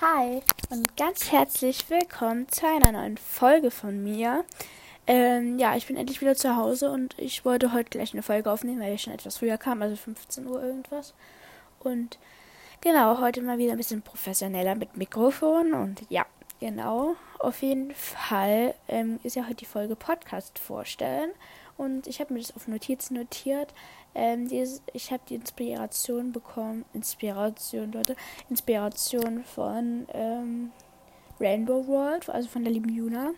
Hi und ganz herzlich willkommen zu einer neuen Folge von mir. Ähm, ja, ich bin endlich wieder zu Hause und ich wollte heute gleich eine Folge aufnehmen, weil ich schon etwas früher kam, also 15 Uhr irgendwas. Und genau, heute mal wieder ein bisschen professioneller mit Mikrofon und ja, genau, auf jeden Fall ähm, ist ja heute die Folge Podcast vorstellen und ich habe mir das auf Notizen notiert. Ähm, dieses, ich habe die Inspiration bekommen, Inspiration, Leute, Inspiration von ähm, Rainbow World, also von der lieben Juna.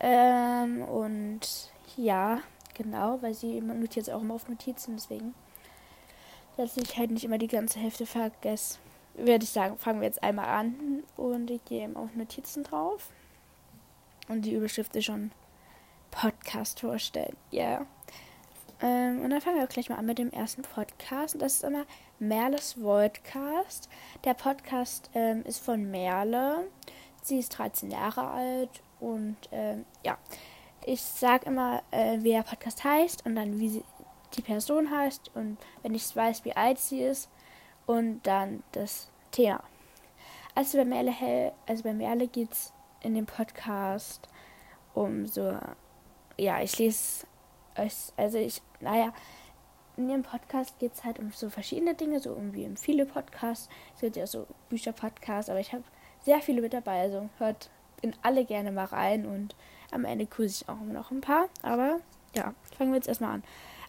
Ähm, und ja, genau, weil sie notiert auch immer auf Notizen, deswegen, dass ich halt nicht immer die ganze Hälfte vergesse, würde ich sagen, fangen wir jetzt einmal an und ich gehe eben auf Notizen drauf. Und die Überschrift ist schon Podcast vorstellen. Ja. Yeah. Ähm, und dann fangen wir gleich mal an mit dem ersten Podcast. Das ist immer Merles Worldcast. Der Podcast ähm, ist von Merle. Sie ist 13 Jahre alt und ähm, ja, ich sage immer, äh, wie der Podcast heißt und dann wie sie, die Person heißt und wenn ich weiß, wie alt sie ist und dann das Thema. Also bei Merle, also bei Merle geht es in dem Podcast um so, ja, ich lese also ich, naja, in dem Podcast geht es halt um so verschiedene Dinge, so irgendwie um viele Podcasts. Es gibt ja so Bücher-Podcasts, aber ich habe sehr viele mit dabei, also hört in alle gerne mal rein und am Ende grüße ich auch immer noch ein paar. Aber ja, fangen wir jetzt erstmal an.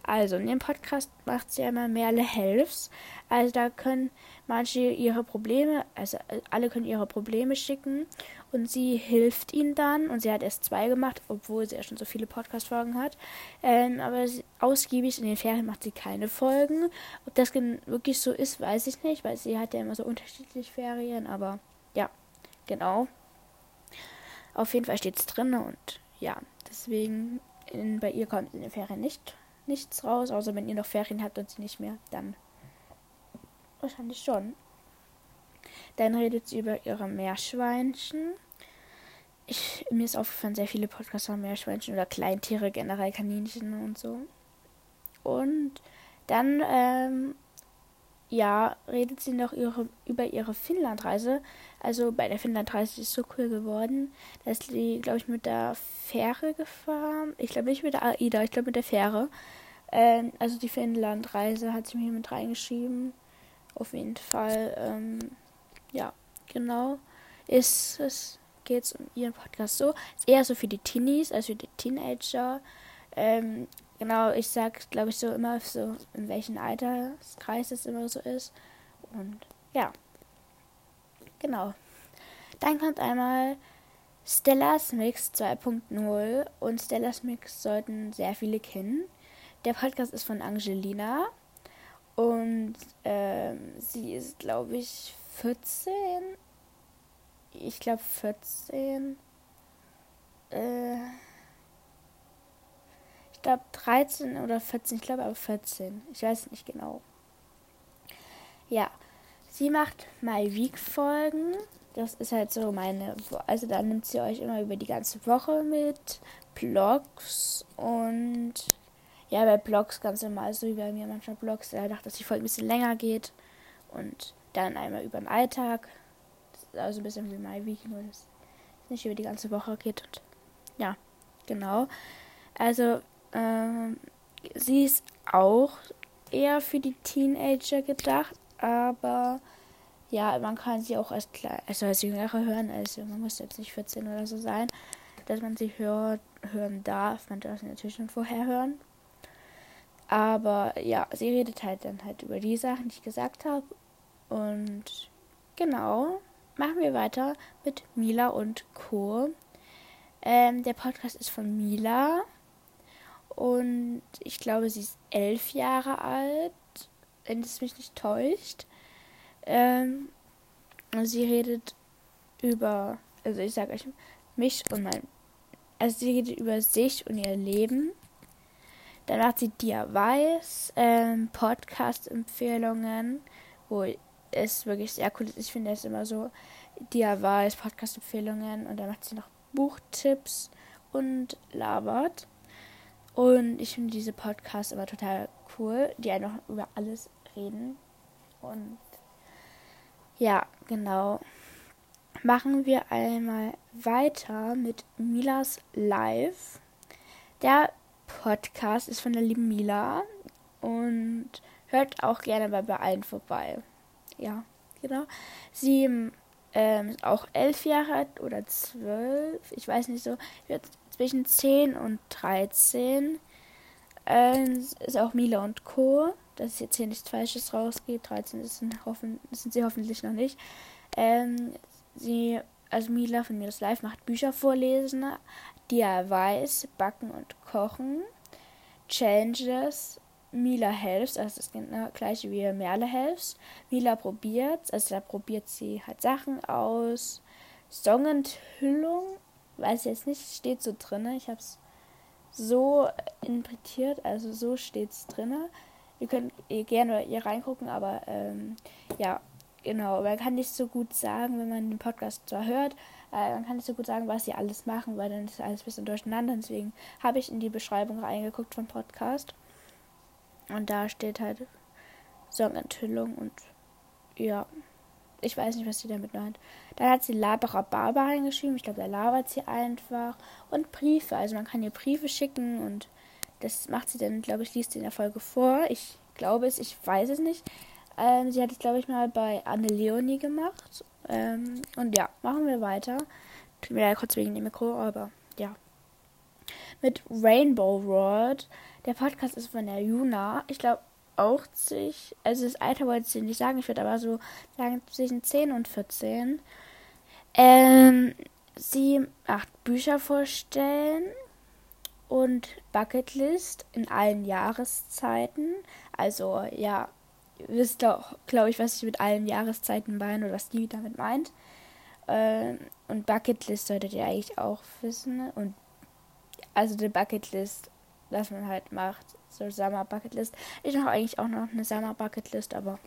Also, in dem Podcast macht sie einmal Merle Helfs. Also, da können manche ihre Probleme, also alle können ihre Probleme schicken und sie hilft ihnen dann. Und sie hat erst zwei gemacht, obwohl sie ja schon so viele Podcast-Folgen hat. Ähm, aber ausgiebig in den Ferien macht sie keine Folgen. Ob das wirklich so ist, weiß ich nicht, weil sie hat ja immer so unterschiedliche Ferien. Aber ja, genau. Auf jeden Fall steht es drin und ja, deswegen in, bei ihr kommt in den Ferien nicht nichts raus, außer wenn ihr noch Ferien habt und sie nicht mehr, dann wahrscheinlich schon. Dann redet sie über ihre Meerschweinchen. Ich, mir ist aufgefallen, sehr viele Podcasts haben Meerschweinchen oder Kleintiere, generell Kaninchen und so. Und dann, ähm, ja, redet sie noch ihre, über ihre Finnlandreise. Also bei der Finnlandreise ist so cool geworden, dass sie, glaube ich, mit der Fähre gefahren. Ich glaube nicht mit der AIDA, ich glaube mit der Fähre. Ähm, also die Finnlandreise hat sie mir mit reingeschrieben. Auf jeden Fall, ähm, ja, genau. Ist es geht um ihren Podcast so. Ist eher so für die Teenies, also für die Teenager. Ähm, genau, ich sag, glaube ich, so immer so, in welchem Alterskreis es immer so ist. Und ja. Genau. Dann kommt einmal Stellas Mix 2.0 und Stellas Mix sollten sehr viele kennen. Der Podcast ist von Angelina und ähm, sie ist, glaube ich, 14. Ich glaube 14. Äh, glaube 13 oder 14. Ich glaube aber 14. Ich weiß nicht genau. Ja, sie macht My Week Folgen. Das ist halt so meine, also da nimmt sie euch immer über die ganze Woche mit, Blogs und ja, bei Blogs ganz normal, so wie bei mir manchmal Blogs, da dachte, dass die Folge ein bisschen länger geht. Und dann einmal über den Alltag. Also ein bisschen wie My Week, nur dass es nicht über die ganze Woche geht. Und ja, genau. Also, ähm, sie ist auch eher für die Teenager gedacht, aber ja, man kann sie auch als, also als Jüngere hören. Also man muss jetzt nicht 14 oder so sein, dass man sie hört, hören darf. Man darf sie natürlich schon vorher hören. Aber ja, sie redet halt dann halt über die Sachen, die ich gesagt habe. Und genau, machen wir weiter mit Mila und Co. Ähm, der Podcast ist von Mila. Und ich glaube, sie ist elf Jahre alt, wenn es mich nicht täuscht. Ähm, sie redet über, also ich sage euch, mich und mein, also sie redet über sich und ihr Leben. Dann macht sie Dia Weiß, ähm, Podcast-Empfehlungen, wo es wirklich sehr cool ist. Ich finde es immer so, Dia Weiß, Podcast-Empfehlungen und dann macht sie noch Buchtipps und labert. Und ich finde diese Podcasts immer total cool, die einfach über alles reden. Und ja, genau. machen wir einmal weiter mit Milas Live. Der Podcast ist von der lieben Mila und hört auch gerne mal bei allen vorbei. Ja, genau. Sie ähm, ist auch elf Jahre alt oder zwölf, ich weiß nicht so, zwischen zehn und dreizehn. Ähm, ist auch Mila und Co. Dass jetzt hier nichts Falsches rausgeht. 13 sind, hoffen, sind sie hoffentlich noch nicht. Ähm, sie, also Mila von mir das Live macht Bücher vorlesen, DIYs, Backen und Kochen, Challenges, Mila helps, also das genau gleiche wie Merle helps. Mila probiert, also da probiert sie halt Sachen aus. Songenthüllung, weiß jetzt nicht, steht so drin. Ich habe es so interpretiert, also so steht es drin. Ihr könnt gerne hier reingucken, aber ähm, ja, genau. Man kann nicht so gut sagen, wenn man den Podcast zwar hört, äh, man kann nicht so gut sagen, was sie alles machen, weil dann ist alles ein bisschen durcheinander. Deswegen habe ich in die Beschreibung reingeguckt vom Podcast. Und da steht halt Songenthüllung und ja, ich weiß nicht, was sie damit meint. Dann hat sie Laberer Barber reingeschrieben. Ich glaube, da labert sie einfach. Und Briefe. Also man kann ihr Briefe schicken und das macht sie dann, glaube ich, liest sie in der Folge vor. Ich glaube es, ich weiß es nicht. Ähm, sie hat es, glaube ich, mal bei Anne Leonie gemacht. Ähm, und ja, machen wir weiter. Tut mir leid kurz wegen dem Mikro, aber ja. Mit Rainbow World. Der Podcast ist von der Juna. Ich glaube auch sich, also das Alter wollte ich nicht sagen, ich würde aber so sagen zwischen 10 und 14. Ähm, sie macht Bücher vorstellen und Bucketlist in allen Jahreszeiten. Also ja, ihr wisst doch, glaube ich, was ich mit allen Jahreszeiten meine oder was die damit meint. Ähm, und Bucketlist solltet ihr eigentlich auch wissen. Und also die Bucketlist, was man halt macht, so Summer Bucketlist. Ich mache eigentlich auch noch eine Summer Bucketlist, aber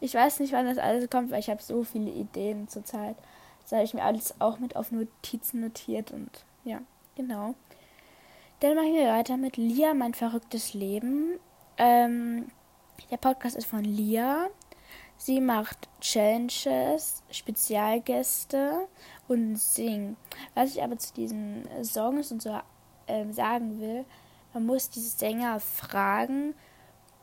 ich weiß nicht, wann das alles kommt, weil ich habe so viele Ideen zurzeit. Das habe ich mir alles auch mit auf Notizen notiert und ja, genau. Dann machen wir weiter mit Lia, mein verrücktes Leben. Ähm, der Podcast ist von Lia. Sie macht Challenges, Spezialgäste und singt. Was ich aber zu diesen Songs und so ähm, sagen will, man muss diese Sänger fragen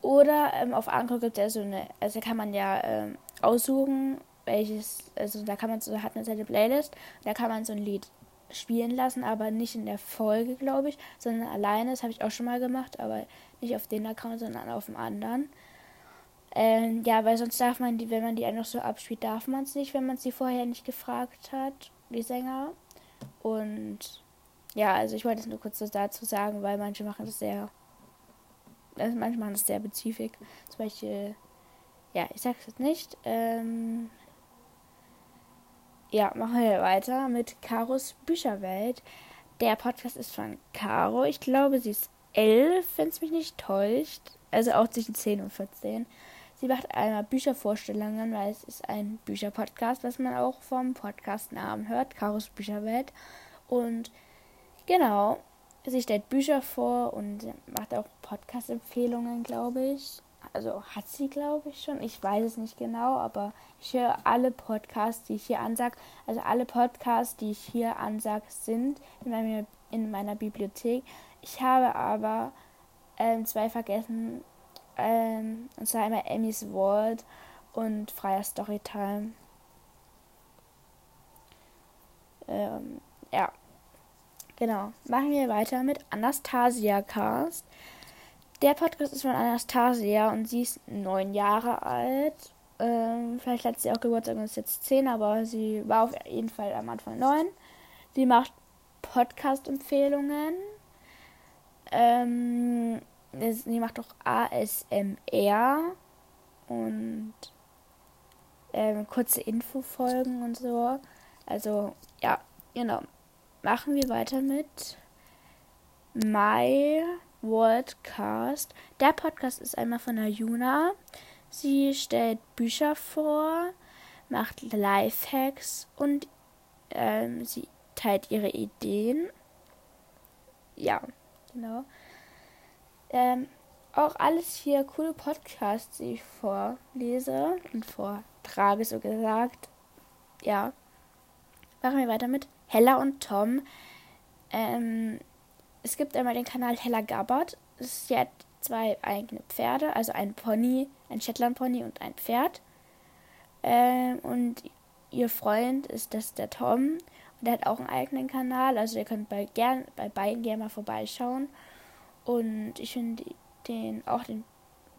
oder ähm, auf Anchor gibt es so eine, also kann man ja ähm, aussuchen, welches, also da kann man so, hat man seine Playlist, da kann man so ein Lied spielen lassen, aber nicht in der Folge, glaube ich, sondern alleine. Das habe ich auch schon mal gemacht, aber nicht auf den Account, sondern auf dem anderen. Ähm, ja, weil sonst darf man die, wenn man die einfach so abspielt, darf man es nicht, wenn man sie vorher nicht gefragt hat, die Sänger. Und ja, also ich wollte es nur kurz dazu sagen, weil manche machen das sehr, also manche machen das sehr spezifisch. Zum Beispiel, ja, ich sag's jetzt nicht. Ähm, ja, machen wir weiter mit Karos Bücherwelt. Der Podcast ist von Caro. Ich glaube, sie ist elf, wenn es mich nicht täuscht. Also auch zwischen 10 und 14. Sie macht einmal Büchervorstellungen, weil es ist ein Bücherpodcast, was man auch vom Podcastnamen hört, Karos Bücherwelt. Und genau, sie stellt Bücher vor und macht auch Podcast-Empfehlungen, glaube ich also hat sie, glaube ich, schon. Ich weiß es nicht genau, aber ich höre alle Podcasts, die ich hier ansage. Also alle Podcasts, die ich hier ansage, sind in meiner, in meiner Bibliothek. Ich habe aber ähm, zwei vergessen. Ähm, und zwar einmal Emmys World und Freier Storytime. Ähm, ja. Genau. Machen wir weiter mit Anastasia Cast. Der Podcast ist von Anastasia und sie ist neun Jahre alt. Ähm, vielleicht hat sie auch Geburtstag und ist jetzt zehn, aber sie war auf jeden Fall am Anfang neun. Sie macht Podcast-Empfehlungen. Ähm, sie macht auch ASMR und ähm, kurze Infofolgen und so. Also, ja, genau. Machen wir weiter mit Mai Worldcast. Der Podcast ist einmal von der Juna. Sie stellt Bücher vor, macht Lifehacks und ähm, sie teilt ihre Ideen. Ja, genau. Ähm, auch alles hier coole Podcasts, die ich vorlese und vortrage, so gesagt. Ja. machen wir weiter mit Hella und Tom. Ähm, es gibt einmal den Kanal Hella Gabbard. Sie hat zwei eigene Pferde, also ein Pony, ein Shetland-Pony und ein Pferd. Ähm, und ihr Freund ist das der Tom. Und der hat auch einen eigenen Kanal. Also ihr könnt bei, gern, bei beiden gerne mal vorbeischauen. Und ich finde den auch den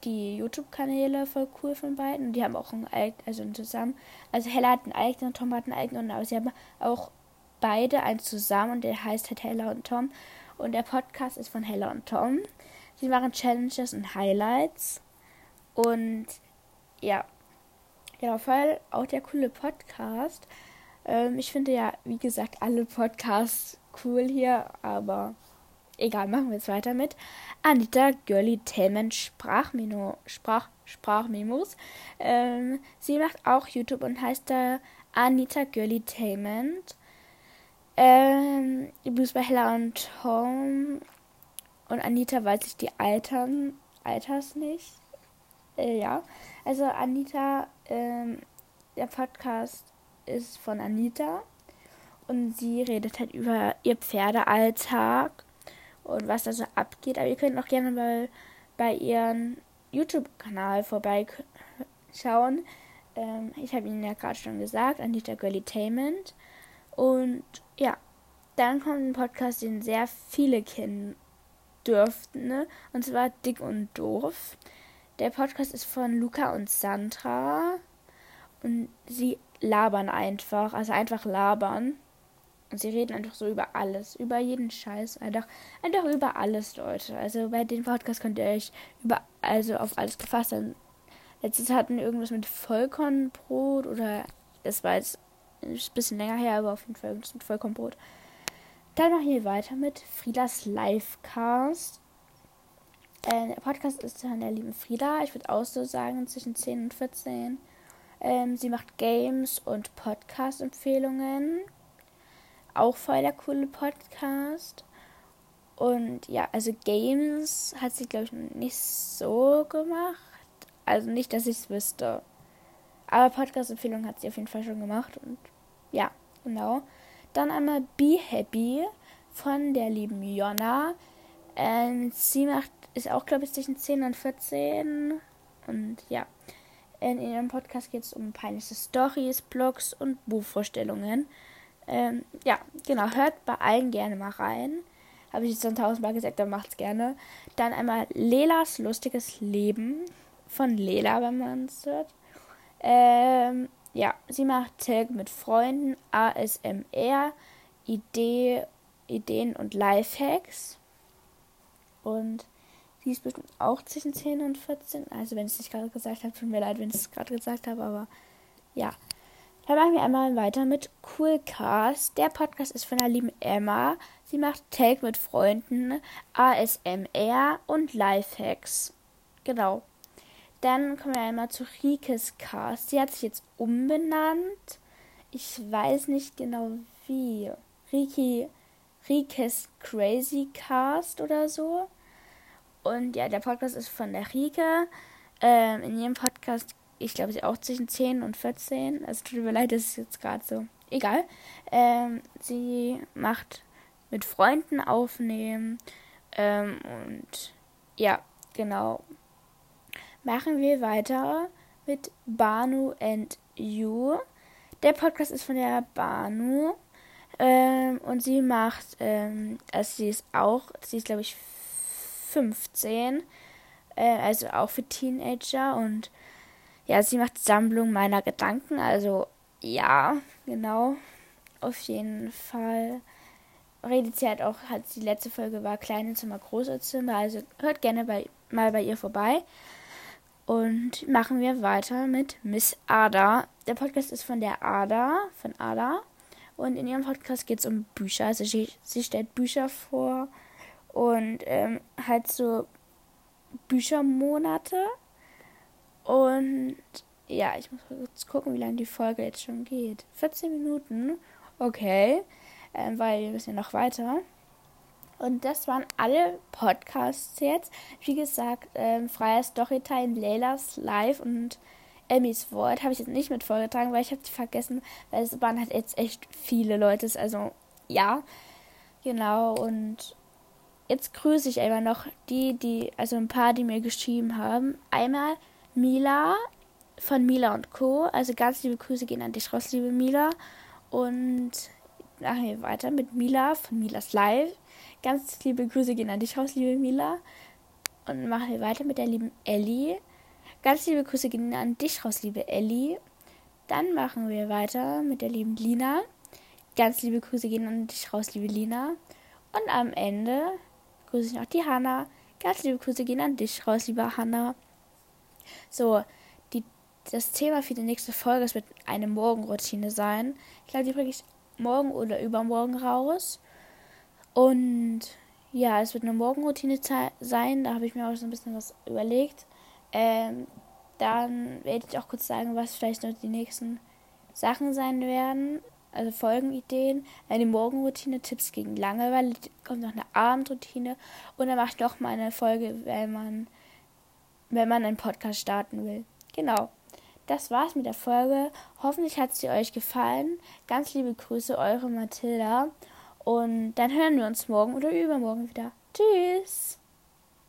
die YouTube-Kanäle voll cool von beiden. Und die haben auch einen eigenen, also zusammen. Also Hella hat einen eigenen, Tom hat einen eigenen, aber sie haben auch beide einen zusammen und der heißt halt Hella und Tom. Und der Podcast ist von Hella und Tom. Sie machen Challenges und Highlights. Und ja, ja, voll auch der coole Podcast. Ähm, ich finde ja, wie gesagt, alle Podcasts cool hier, aber egal, machen wir jetzt weiter mit Anita Girly Tillman Sprachmino, Sprach, Sprachmemos. Ähm, sie macht auch YouTube und heißt da Anita Girly Tainment. Ähm, übrigens bei Hella und Tom und Anita weiß ich die Altern, Alters nicht. Äh, ja, also Anita, ähm, der Podcast ist von Anita und sie redet halt über ihr Pferdealltag und was da so abgeht. Aber ihr könnt auch gerne mal bei ihrem YouTube-Kanal vorbeischauen. Ähm, ich habe Ihnen ja gerade schon gesagt, Anita Girlitainment. Und ja, dann kommt ein Podcast, den sehr viele kennen dürften. Ne? Und zwar Dick und Doof. Der Podcast ist von Luca und Sandra. Und sie labern einfach, also einfach labern. Und sie reden einfach so über alles, über jeden Scheiß, einfach, einfach über alles, Leute. Also bei den Podcasts könnt ihr euch über, also auf alles gefasst sein. Letztes hatten wir irgendwas mit Vollkornbrot oder, das war jetzt ein bisschen länger her, aber auf jeden Fall irgendwas mit Vollkornbrot. Dann machen wir weiter mit Friedas Livecast. Äh, der Podcast ist von der lieben Frieda. Ich würde auch so sagen, zwischen 10 und 14. Ähm, sie macht Games und Podcast-Empfehlungen auch voll der coole Podcast. Und ja, also Games hat sie, glaube ich, nicht so gemacht. Also nicht, dass ich es wüsste. Aber Podcast-Empfehlung hat sie auf jeden Fall schon gemacht. Und ja, genau. Dann einmal Be Happy von der lieben Jonna. Ähm, sie macht, ist auch, glaube ich, zwischen 10 und 14. Und ja. In ihrem Podcast geht es um peinliche Stories, Blogs und Buchvorstellungen. Ähm, ja, genau, hört bei allen gerne mal rein. Habe ich jetzt schon tausendmal gesagt, dann macht's gerne. Dann einmal Lelas lustiges Leben von Lela, wenn man es hört. Ähm, ja, sie macht Tag mit Freunden, ASMR, Idee, Ideen und Lifehacks. Und sie ist bestimmt auch zwischen 10 und 14. Also wenn ich es nicht gerade gesagt habe, tut mir leid, wenn ich es gerade gesagt habe, aber ja. Dann machen wir einmal weiter mit Coolcast. Der Podcast ist von der lieben Emma. Sie macht Take mit Freunden, ASMR und Lifehacks. Genau. Dann kommen wir einmal zu Rikes Cast. Sie hat sich jetzt umbenannt. Ich weiß nicht genau wie. Riki, Rikes Crazy Cast oder so. Und ja, der Podcast ist von der Rike. Ähm, in ihrem Podcast ich glaube, sie auch zwischen 10 und 14. Also tut mir leid, das ist jetzt gerade so. Egal. Ähm, sie macht mit Freunden aufnehmen. Ähm, und ja, genau. Machen wir weiter mit Banu and You. Der Podcast ist von der Banu. Ähm, und sie macht, ähm, also sie ist auch, sie ist glaube ich 15. Äh, also auch für Teenager und ja, sie macht Sammlung meiner Gedanken. Also ja, genau. Auf jeden Fall redet sie halt auch, hat die letzte Folge war kleine Zimmer, große Zimmer. Also hört gerne bei, mal bei ihr vorbei. Und machen wir weiter mit Miss Ada. Der Podcast ist von der Ada, von Ada. Und in ihrem Podcast geht es um Bücher. Also sie, sie, stellt Bücher vor und ähm, halt so Büchermonate. Und ja, ich muss kurz gucken, wie lange die Folge jetzt schon geht. 14 Minuten. Okay. Ähm, weil wir müssen ja noch weiter. Und das waren alle Podcasts jetzt. Wie gesagt, ähm, freier Storytime, Leilas Live und Emmys Wort habe ich jetzt nicht mit vorgetragen, weil ich habe die vergessen, weil es waren halt jetzt echt viele Leute. Also ja, genau. Und jetzt grüße ich einfach noch die, die, also ein paar, die mir geschrieben haben. Einmal Mila von Mila und Co. Also ganz liebe Grüße gehen an dich raus, liebe Mila. Und machen wir weiter mit Mila von Milas Live. Ganz liebe Grüße gehen an dich raus, liebe Mila. Und machen wir weiter mit der lieben Ellie. Ganz liebe Grüße gehen an dich raus, liebe Ellie. Dann machen wir weiter mit der lieben Lina. Ganz liebe Grüße gehen an dich raus, liebe Lina. Und am Ende grüße ich noch die Hanna. Ganz liebe Grüße gehen an dich raus, liebe Hanna. So, die, das Thema für die nächste Folge wird eine Morgenroutine sein. Ich glaube, die bringe ich morgen oder übermorgen raus. Und ja, es wird eine Morgenroutine sein. Da habe ich mir auch so ein bisschen was überlegt. Ähm, dann werde ich auch kurz sagen, was vielleicht noch die nächsten Sachen sein werden also Folgenideen, eine Morgenroutine, Tipps gegen Langeweile, kommt noch eine Abendroutine und dann mache ich noch mal eine Folge, wenn man, wenn man einen Podcast starten will. Genau. Das war's mit der Folge. Hoffentlich hat sie euch gefallen. Ganz liebe Grüße, eure Mathilda. Und dann hören wir uns morgen oder übermorgen wieder. Tschüss!